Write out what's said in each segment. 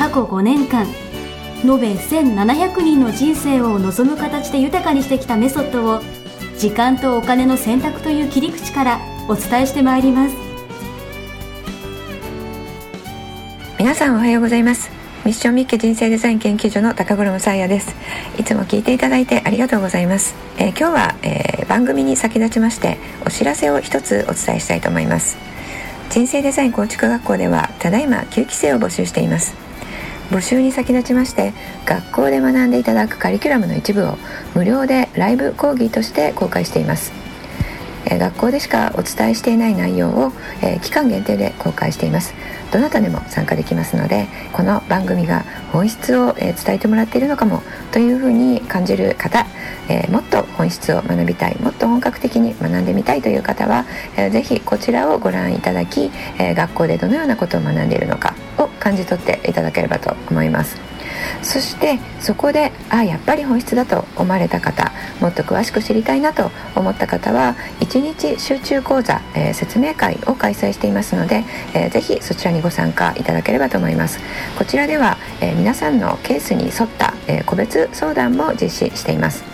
過去5年間延べ1700人の人生を望む形で豊かにしてきたメソッドを時間とお金の選択という切り口からお伝えしてまいります。皆さんおはようございます。ミッションミッケ人生デザイン研究所の高頃さやです。いつも聞いていただいてありがとうございます、えー、今日は、えー、番組に先立ちましてお知らせを一つお伝えしたいと思います。人生デザイン構築学校ではただいま9期生を募集しています。募集に先立ちまして学校で学んでいただくカリキュラムの一部を無料でライブ講義として公開しています。え学校でしかお伝えしていない内容を、え期間限定で公開しています。どなたでも参加できますのでこの番組が本質を、え伝えてもらっているのかもというふうに感じる方、えもっと本質を学びたいもっと本格的に学んでみたいという方は、えー、ぜひこちらをご覧いただき、え学校でどのようなことを学んでいるのかを感じ取っていただければと思います。そしてそこであやっぱり本質だと思われた方もっと詳しく知りたいなと思った方は1日集中講座、えー、説明会を開催していますので、えー、ぜひそちらにご参加いただければと思います。こちらでは、えー、皆さんのケースに沿った、え個別相談も実施しています。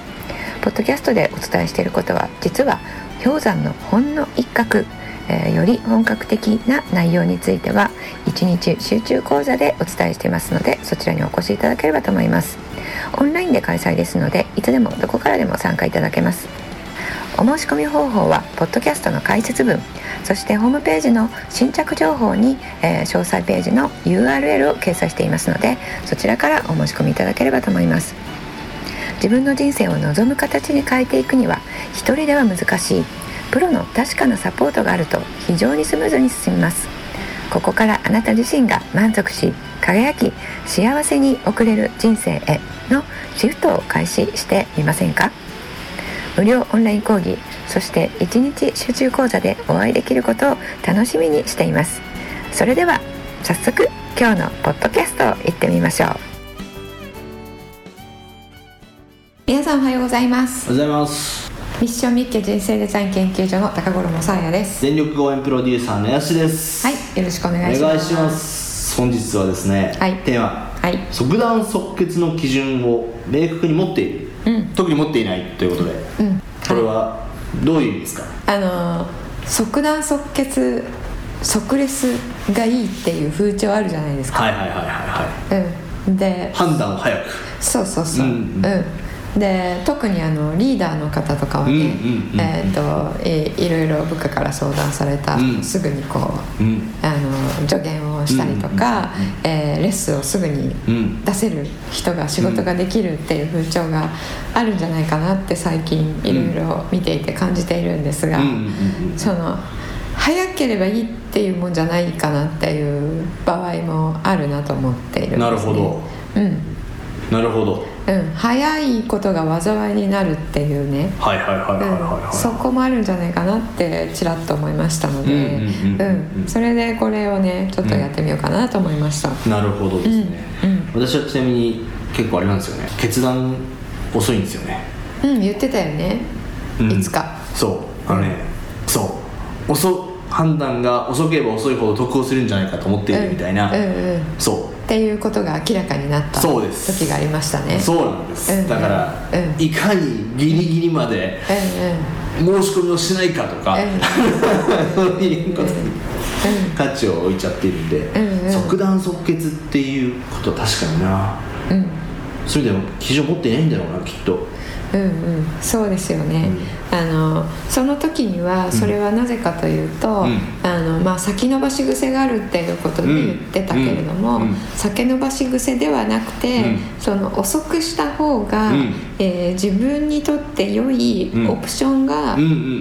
ポッドキャストでお伝えしていることは実は氷山のほんの一角。えー、より本格的な内容については1日集中講座でお伝えしていますのでそちらにお越しいただければと思います。オンラインで開催ですのでいつでもどこからでも参加いただけます。お申し込み方法はポッドキャストの解説文そしてホームページの新着情報に、えー、詳細ページの URL を掲載していますのでそちらからお申し込みいただければと思います。自分の人生を望む形に変えていくには一人では難しい。プロの確かなサポートがあると非常にスムーズに進みます。ここからあなた自身が満足し輝き幸せに送れる人生へのシフトを開始してみませんか？無料オンライン講義そして1日集中講座でお会いできることを楽しみにしています。それでは早速今日のポッドキャストを行ってみましょう。皆さんおはようございます。おはようございますミッションミッケ人生デザイン研究所の高頃もさやです。全力応援プロデューサーのやしです。はいよろしくお願いします。お願いします。本日はですね、はい、テーマ、はい、即断即決の基準を明確に持っている、うん、特に持っていないということで、うん、これはどういう意味ですか？あの即断即決即レスがいいっていう風潮あるじゃないですか。はいはいはいはいはい、うん、で判断を早く。そうそうそう、うん、うんで特にあのリーダーの方とかはね、えーと、いいろいろ部下から相談された、うん、すぐにこう、うん、あの助言をしたりとか、うん、えー、レッスンをすぐに出せる人が仕事ができるっていう風潮があるんじゃないかなって最近いろいろ見ていて感じているんですが、その早ければいいっていうもんじゃないかなっていう場合もあるなと思っているんです、ね、なるほど、うん、なるほどうん、早いことが災いになるっていうね。そこもあるんじゃないかなってちらっと思いましたので。それでこれをねちょっとやってみようかなと思いました、うん、なるほどですね、うん、私はちなみに結構あれなんですよね。決断遅いんですよね。うん。言ってたよね、いつか。そう。あのね、そう。遅判断が遅ければ遅いほど得をするんじゃないかと思っているみたいな、そう。っていうことが明らかになった時がありましたね。そうなんです、うんうん、だから、うん、いかにギリギリまで申し込みをしないかとか、そういうことに価値を置いちゃってるんで、即断即決っていうことは確かにな、うん、それでも基準持ってないんだろうなきっと。うんうん。そうですよね、うん、あのその時にはそれはなぜかというと、うん、あのまあ、先延ばし癖があるっていうことで言ってたけれども、うん、先延ばし癖ではなくて、その遅くした方が、えー、自分にとって良いオプションが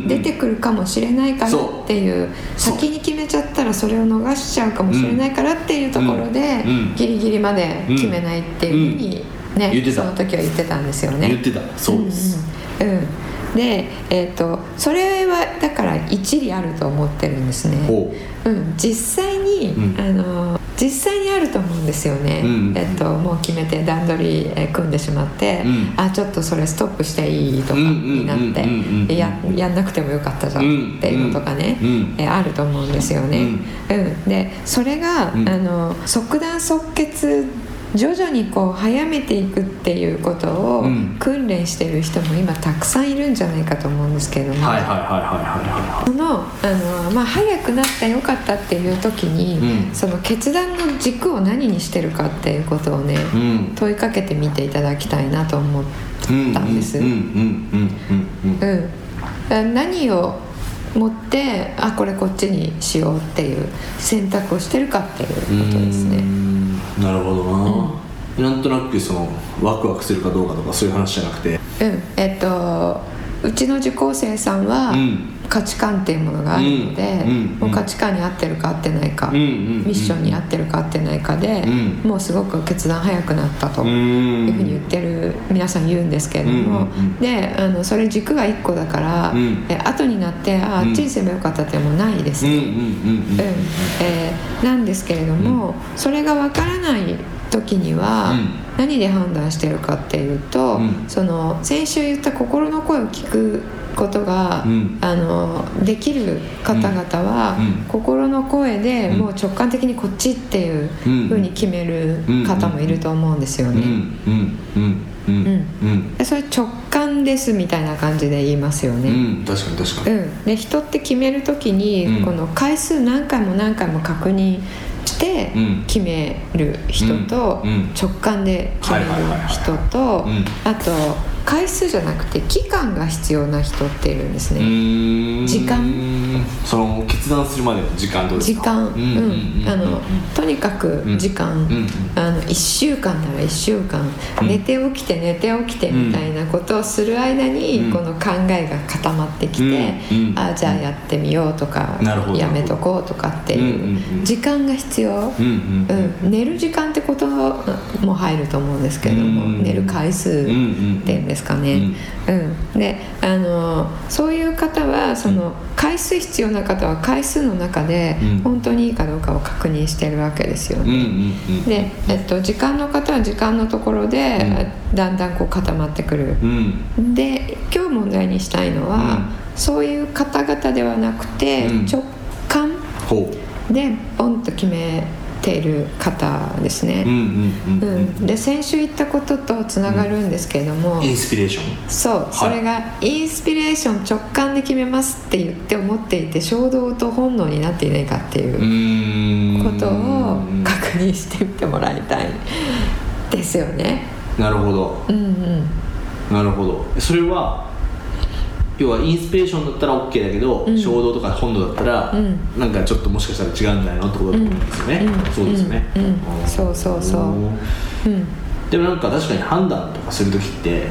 出てくるかもしれないからっていう,、先に決めちゃったらそれを逃しちゃうかもしれないからっていうところで、ギリギリまで決めないっていうふうに、ね、その時は言ってたんですよね。言ってた。そうです、うん、うん、で、えーと、それはだから一理あると思ってるんですね、う。ん、実際に、うん、あの実際にあると思うんですよね、うん、えっと、もう決めて段取り、え組んでしまって、うん、あちょっとそれストップしていいとかになってややんなくてもよかったじゃんっていうのとかね、えあると思うんですよね。うんでそれが、あの即断即決徐々にこう早めていくっていうことを訓練してる人も今たくさんいるんじゃないかと思うんですけども。そのあの、まあ、早くなったよかったっていう時に、うん、その決断の軸を何にしてるかっていうことをね、うん、問いかけてみていただきたいなと思ったんです。何を持ってあこれこっちにしようっていう選択をしてるかっていうことですね。なるほどな、うん、なんとなくそのワクワクするかどうかとかそういう話じゃなくて。うんえっとうちの受講生さんは、価値観っていうものがあるので、もう価値観に合ってるか合ってないか、ミッションに合ってるか合ってないかで、もうすごく決断早くなったというふうに言ってる皆さん言うんですけれども、であのそれ軸が1個だから、え後になってああっちにすればよかったってもうないです。ね。えなんですけれども、それが分からない時には、何で判断してるかっていうと、その先週言った心の声を聞くことが、うん、あのできる方々は、うん、心の声でもう直感的にこっちっていうふうに決める方もいると思うんですよね。それ直感ですみたいな感じで言いますよね。確かに確かに。うん、で人って決める時に、この回数何回も何回も確認して決める人と、直感で決める人と、あと回数じゃなくて期間が必要な人っているんですね。時間。その決断するまでの時間。どうですか時間うん。あのとにかく時間、うん、あの1週間なら1週間、うん、寝て起きて寝て起きてみたいなことをする間に、うん、この考えが固まってきて、ああじゃあやってみようとかやめとこうとかっていう時間が必要、うん寝る時間ってことも入ると思うんですけれども、寝る回数っていうんですかね、うん、うん、であのそういう方はその回数必要な方は回数の中で本当にいいかどうかを確認してるわけですよね、で、えっと、時間の方は時間のところでだんだんこう固まってくる、で今日問題にしたいのは、そういう方々ではなくて直感でポンと決めている方ですね。で先週言ったこととつながるんですけれども、インスピレーション？そう、はい、それがインスピレーション直感で決めますって言って思っていて衝動と本能になっていないかっていうことを確認してみてもらいたいですよね。なるほど。うんうん。なるほど。それは要はインスピレーションだったら OK だけど、うん、衝動とか本能だったら、うん、なんかちょっともしかしたら違うんじゃないのってことだと思うんですよね、うん、そうですね、そうそうそう、でもなんか確かに判断とかする時って、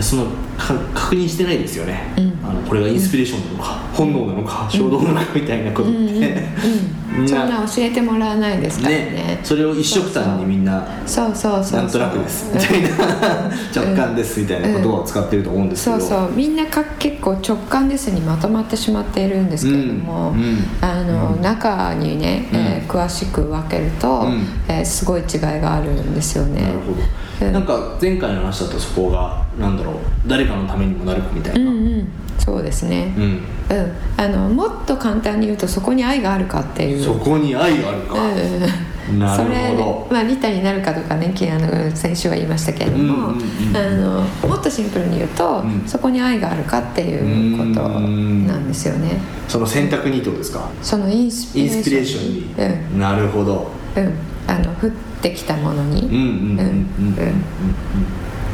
その確認してないですよね、あのこれがインスピレーションなのか、本能なのか衝動なのかみたいなことって、そんな教えてもらわないですからね、ね、それを一緒くたにみんなそうそうそうなんとなくです。みたいな。直感ですみたいな言葉を使ってると思うんですけど、そうそう。みんなか結構直感ですにまとまってしまっているんですけれども、うん。うん、あの、うん、中にね、えー、詳しく分けると、うん、えー、すごい違いがあるんですよね。なるほど、なんか前回の話だとそこがなんだろう。誰かのためにもなるかみたいな、うんうん。そうですね、うん、うん、あのもっと簡単に言うとそこに愛があるかっていう。そこに愛があるか、うん、なるほど。まあ利他になるかとかねあの先週は言いましたけれども、あのもっとシンプルに言うと、うん、そこに愛があるかっていうことなんですよね。その選択にってことですか？そのインスピレーションに、うん、なるほど。うん。あの降ってきたものに。うんうんうん。うん。うん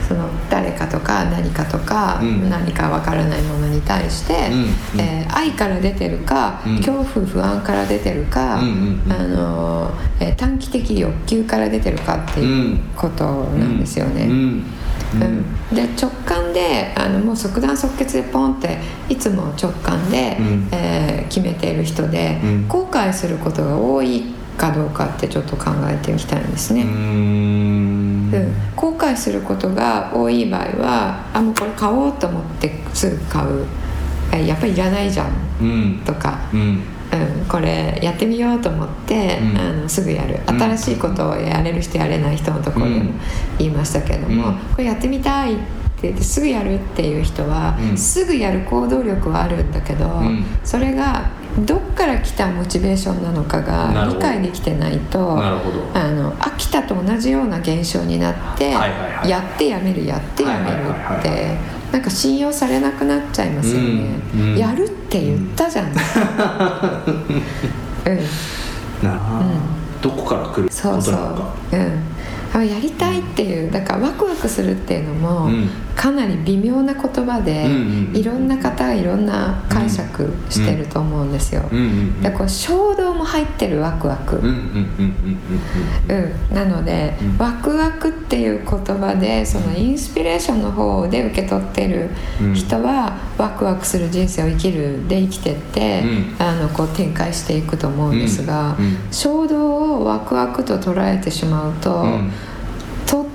その誰かとか何かとか、何かわからないものに対して、うん、えー、愛から出てるか、恐怖不安から出てるか、あのえー、短期的欲求から出てるかっていうことなんですよね。うん、で直感であのもう即断即決でポンっていつも直感で、うん、えー、決めている人で、うん、後悔することが多いかどうかってちょっと考えてみたいんですね。することが多い場合はあもうこれ買おうと思ってすぐ買う。やっぱりいらないじゃん、とか。うん、これやってみようと思って、うん、あのすぐやる。新しいことをやれる人やれない人のところでも言いましたけども、うん、これやってみたいって言ってすぐやるっていう人は、すぐやる行動力はあるんだけど、それがどっから来たモチベーションなのかが理解できてないとあの飽きたと同じような現象になって、はいはいはい、やってやめるやってやめるって。なんか信用されなくなっちゃいますよね、うんうん、やるって言ったじゃん、うん、うん、などこから来る？そうそう。うんやりたいっていうだからワクワクするっていうのも、かなり微妙な言葉で、いろんな方がいろんな解釈してると思うんですよ。でこう衝動も入ってるワクワク。なので、ワクワクっていう言葉でそのインスピレーションの方で受け取ってる人は、ワクワクする人生を生きるで生きてって、あのこう展開していくと思うんですが、衝動をワクワクと捉えてしまうと。取っ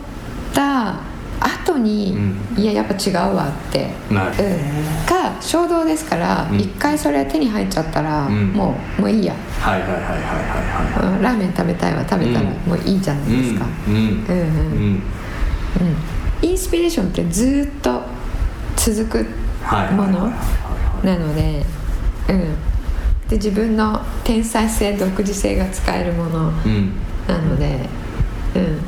た後に、うん、いややっぱ違うわってなる、うん、か衝動ですから一、うん、回それ手に入っちゃったら、もうもういいや。はいはいはいはいはいはい、ラーメン食べたいわ食べたらもういいじゃないですか。うん。うん。うんインスピレーションってずっと続くものなのでうん。で自分の天才性独自性が使えるものなのでうん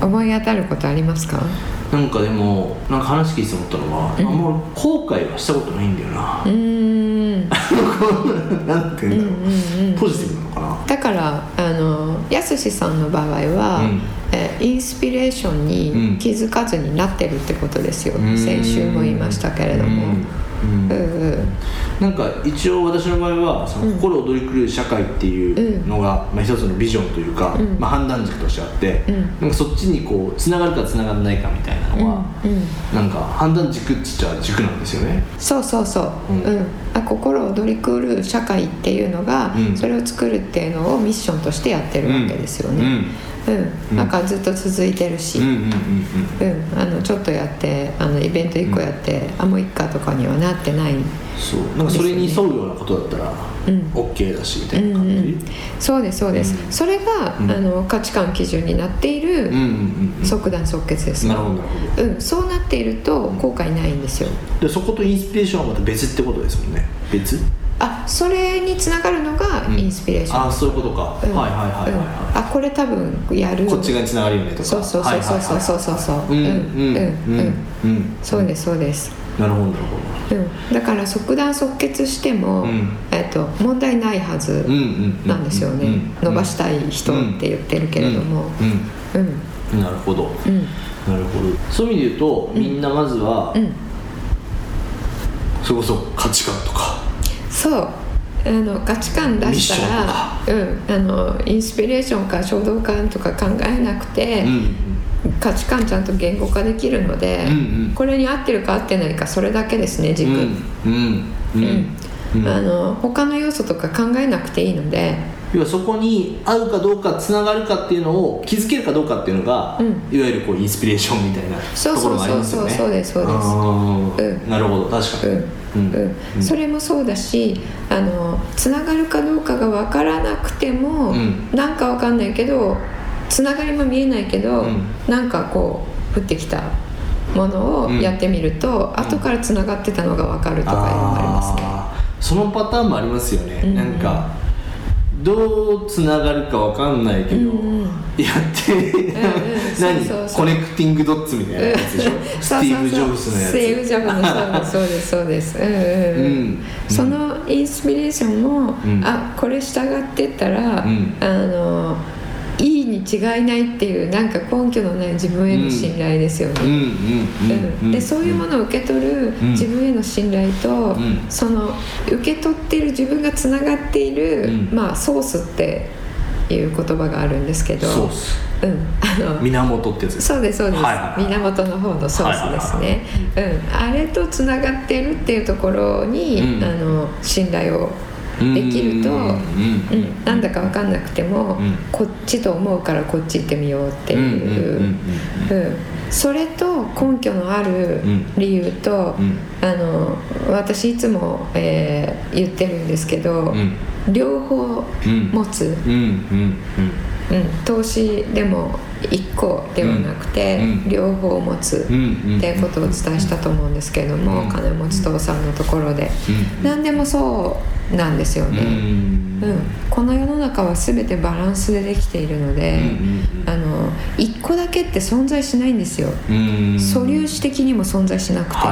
思い当たることありますか？なんかでもなんか話聞いて思ったのは、うん、あんま後悔はしたことないんだよな。うん。なんていうんだろう,、ポジティブなのかな。だからあのやすしさんの場合は、うん、えインスピレーションに気づかずになってるってことですよ、うん、先週も言いましたけれども、うんうん。なんか一応私の場合はその心躍り狂う社会っていうのが、まあ、一つのビジョンというか、まあ、判断軸としてあって、なんかそっちにこうつながるかつながらないかみたいなのは、なんか判断軸っつっちゃ軸なんですよね。そうそうそう、うん。あ心躍り狂う社会っていうのが、それを作るっていうのをミッションとしてやってるわけですよね、うん、なんかずっと続いてるし、うんあのちょっとやってあのイベント1個やって、あもういっかとかにはなってない、そう。なんかそれに沿うようなことだったら、うん、OK だしみたいな感じ、うんうん、そうですそうです、うん、それが、うん、あの価値観基準になっている即断即決ですなるほどなるほど、うん、そうなっていると後悔ないんですよ。でそことインスピレーションはまた別ってことですもんね。別？あそれにつながるのがインスピレーション、うん、あそういうことか、うん、はいはいはいはい、はい、あこれ多分やる。こっち側につながるよねとか。そうそうそうそうそうそうそう。うんうんうんうんそうですそうです。なるほどなるほど、うん、だから即断即決しても、うん、えっと問題ないはずなんですよね。伸ばしたい人って言ってるけれども。うん、うん、なるほど、うん、なるほど。そういう意味で言うとみんなまずは、うん、それこそ価値観とかそう。あの価値観出したら、うん、あのインスピレーションか衝動感とか考えなくて、うん、価値観ちゃんと言語化できるので、うんうん、これに合ってるか合ってないかそれだけですね軸、うん。あの他の要素とか考えなくていいので。要はそこに合うかどうかつながるかっていうのを気づけるかどうかっていうのが、うん、いわゆるこうインスピレーションみたいなところがありますよね。そうそうそうそうですそうです、うん、なるほど。確かに、うん。うん、それもそうだしあのつながるかどうかが分からなくても、うん、なんか分かんないけどつながりも見えないけど、うん、なんかこう降ってきたものをやってみると、うん、後からつながってたのが分かるとかいうのもありますね。そのパターンもありますよね、うん、なんかどうつながるかわかんないけど、うんうん、やって何？コネクティングドッツみたいなやつでしょ？スティーブ・ジョブズのやつ。スティーブ・ジョブズのそうですそうです。うんうん、うん、そのインスピレーションも、うん、あこれ従ってったら、うん、あのいいに違いないっていうなんか根拠のない自分への信頼ですよね。でそういうものを受け取る自分への信頼と、その受け取っている自分がつながっている、まあソースっていう言葉があるんですけど。うん、あの源ってやつそうですそうです、源の方のソースですね、うん、あれとつながっているっていうところに、うん、あの信頼をできると、うん、なんだか分かんなくても、こっちと思うからこっち行ってみようっていう。それと根拠のある理由と、あの私いつも、えー、言ってるんですけど、両方持つ、投資でも1個ではなくて、両方持つっていうことをお伝えしたと思うんですけれども、金持ち父さんのところで、何でもそうなんですよね、うん。この世の中は全てバランスでできているので、あの1個だけって存在しないんですよ、素粒子的にも存在しなくて、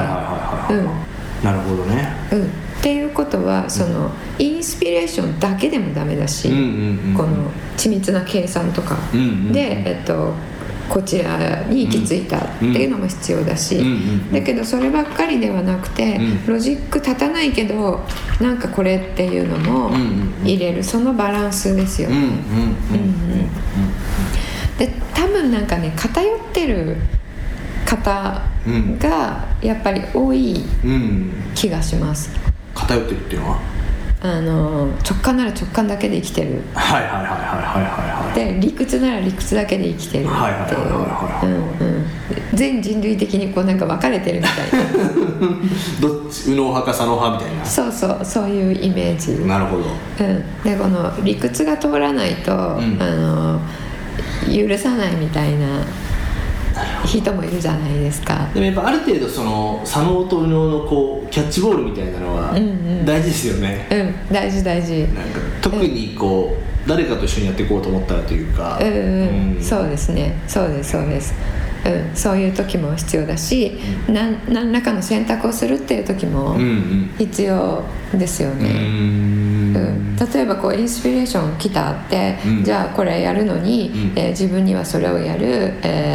なるほどね、うんっていうことはそのインスピレーションだけでもダメだし、この緻密な計算とか。で、えっと、こちらに行き着いたっていうのも必要だし、だけどそればっかりではなくて、ロジック立たないけどなんかこれっていうのも入れるそのバランスですよね。で多分なんかね偏ってる方がやっぱり多い気がします。偏ってるっていうのは？あの直感なら直感だけで生きてる。はいはいはいはいはいはいで理屈なら理屈だけで生きてるっていう。全人類的にこうなんか分かれてるみたいな。どっち右脳派か左脳派みたいな。そうそうそういうイメージ。なるほど、うん、でこの理屈が通らないと、うん、あの許さないみたいな人もいるじゃないですか。でもやっぱある程度その左脳と右脳のこうキャッチボールみたいなのは大事ですよね。うん、うん、大事大事。なんか特にこう、うん、誰かと一緒にやっていこうと思ったらというか。うん、うん、そうですね。そうですそうです。うん、そういう時も必要だし、うん、何らかの選択をするっていう時も必要ですよね。うん、うん、例えばこうインスピレーション来たって、うん、じゃあこれやるのに、うん、えー、自分にはそれをやる、えー、ス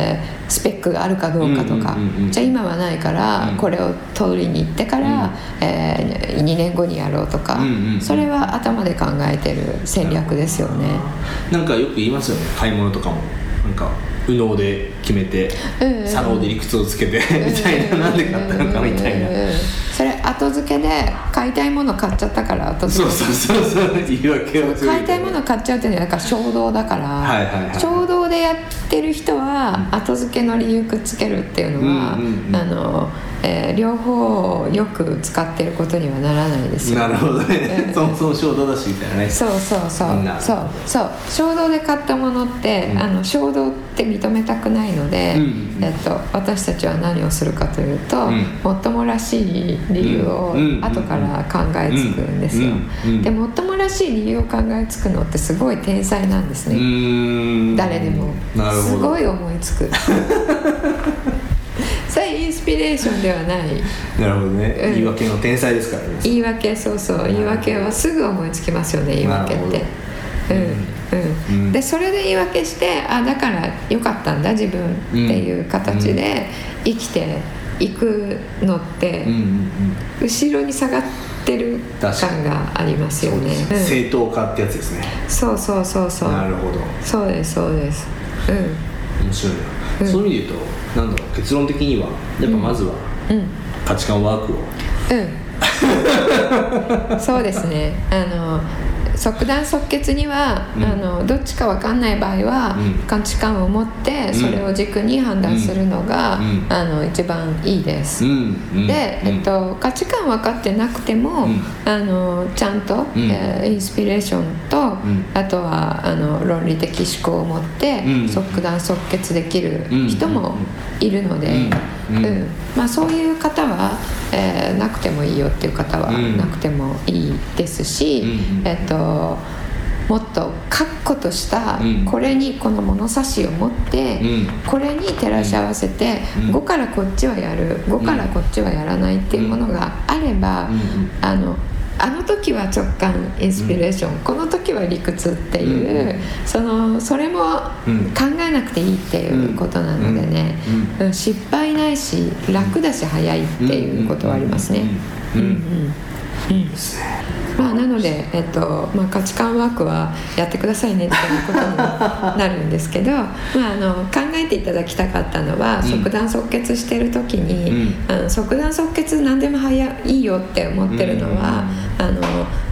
ペックがあるかどうかとか、じゃあ今はないからこれを取りに行ってから、うん、えー、2年後にやろうとか、それは頭で考えてる戦略ですよね。なんかよく言いますよね買い物とかも。なんか右脳で決めて、うんうん、左脳で理屈をつけてみたいななんで買ったのかみたいな、後付けで買いたいもの買っちゃったから後付けそうそうそうそう言い訳を買いたいもの買っちゃうっていうのはなんか衝動だから、はいはいはい、衝動でやってる人は後付けの理由くっつけるっていうのは、うんうんうん、あのえー、両方よく使ってることにはならないですよ、なるほどね、そもそも衝動だしみたいなね。そうそうそう。そう。そう。衝動で買ったものって、うん、あの衝動って認めたくないので、うん、えっと、私たちは何をするかというと、うん、もっともらしい理由を後から考えつくんですよ、でもっともらしい理由を考えつくのってすごい天才なんですね。誰でも。すごい思いつく それインスピレーションではない。なるほどね、うん、言い訳の天才ですからね。言い訳そうそう。言い訳はすぐ思いつきますよね言い訳って。うんうん、でそれで言い訳してあだからよかったんだ自分っていう形で生きていくのって、後ろに下がってる感がありますよね、正当化ってやつですね。そうそうそうそう。なるほど。そうですそうです。うん。面白いな、そういう意味で言うとなんだろう結論的にはやっぱまずは価値観ワークを。うん。そうですね。あの即断即決には、うん、あのどっちか分かんない場合は、うん、価値観を持ってそれを軸に判断するのが、うん、あの一番いいです、で、えっと、価値観分かってなくても、あのちゃんと、えー、インスピレーションと、あとはあの論理的思考を持って、即断即決できる人もいるので、うん。まあ、そういう方は、えー、なくてもいいよっていう方はなくてもいいですし、えっともっと確固としたこれにこの物差しを持ってこれに照らし合わせて5からこっちはやる5からこっちはやらないっていうものがあればあのあの時は直感インスピレーション、うん、この時は理屈っていう、うん、そのそれも考えなくていいっていうことなのでね、失敗ないし楽だし早いっていうことはありますね。うんうん。いいですねまあ、なので、えっとまあ、価値観ワークはやってくださいねっていうことになるんですけど、まあ、あの考えていただきたかったのは、うん、即断即決してる時に、うん、あの即断即決何でも早いいよって思ってるのは、うん、あの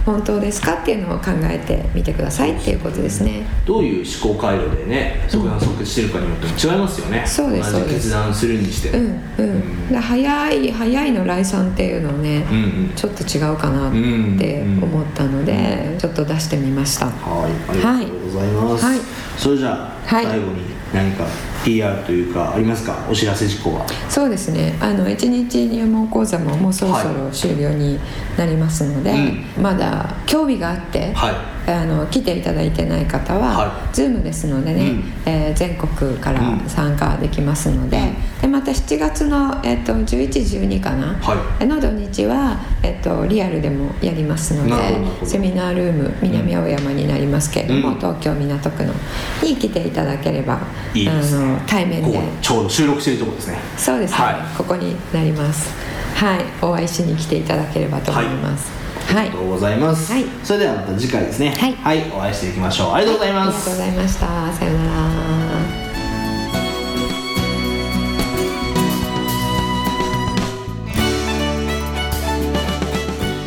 本当ですかっていうのを考えてみてくださいっていうことですね。どういう思考回路でね即断即決してるかによっても違いますよね、そうですそうです。決断するにして。うんうん、早い早いの来産っていうのね、うんうん、ちょっと違うかなって思ったので、ちょっと出してみました。はいありがとうございます、はい、それじゃあ、最後に何か PR というかありますか？お知らせ事項は。そうですね。あの1日入門講座ももうそろそろ終了になりますので、はいうん、まだ興味があって、はい。あの来ていただいてない方は、はい、Zoom ですのでね、うん、えー、全国から参加できますのでうん、でまた7月の、えーと、1112かな、はい、の土日は、えーと、リアルでもやりますのでセミナールーム南青山になりますけれども、うん、東京港区のに来ていただければいい、ね、あの対面で。ちょうど収録しているところですね。そうですね、はい、ここになります。はい。お会いしに来ていただければと思います、ありがとうございます、はい、それではまた次回ですね。はい、はい、お会いしていきましょう。ありがとうございます、ありがとうございました。さようなら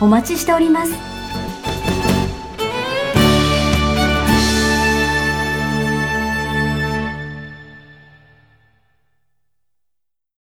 お待ちしております。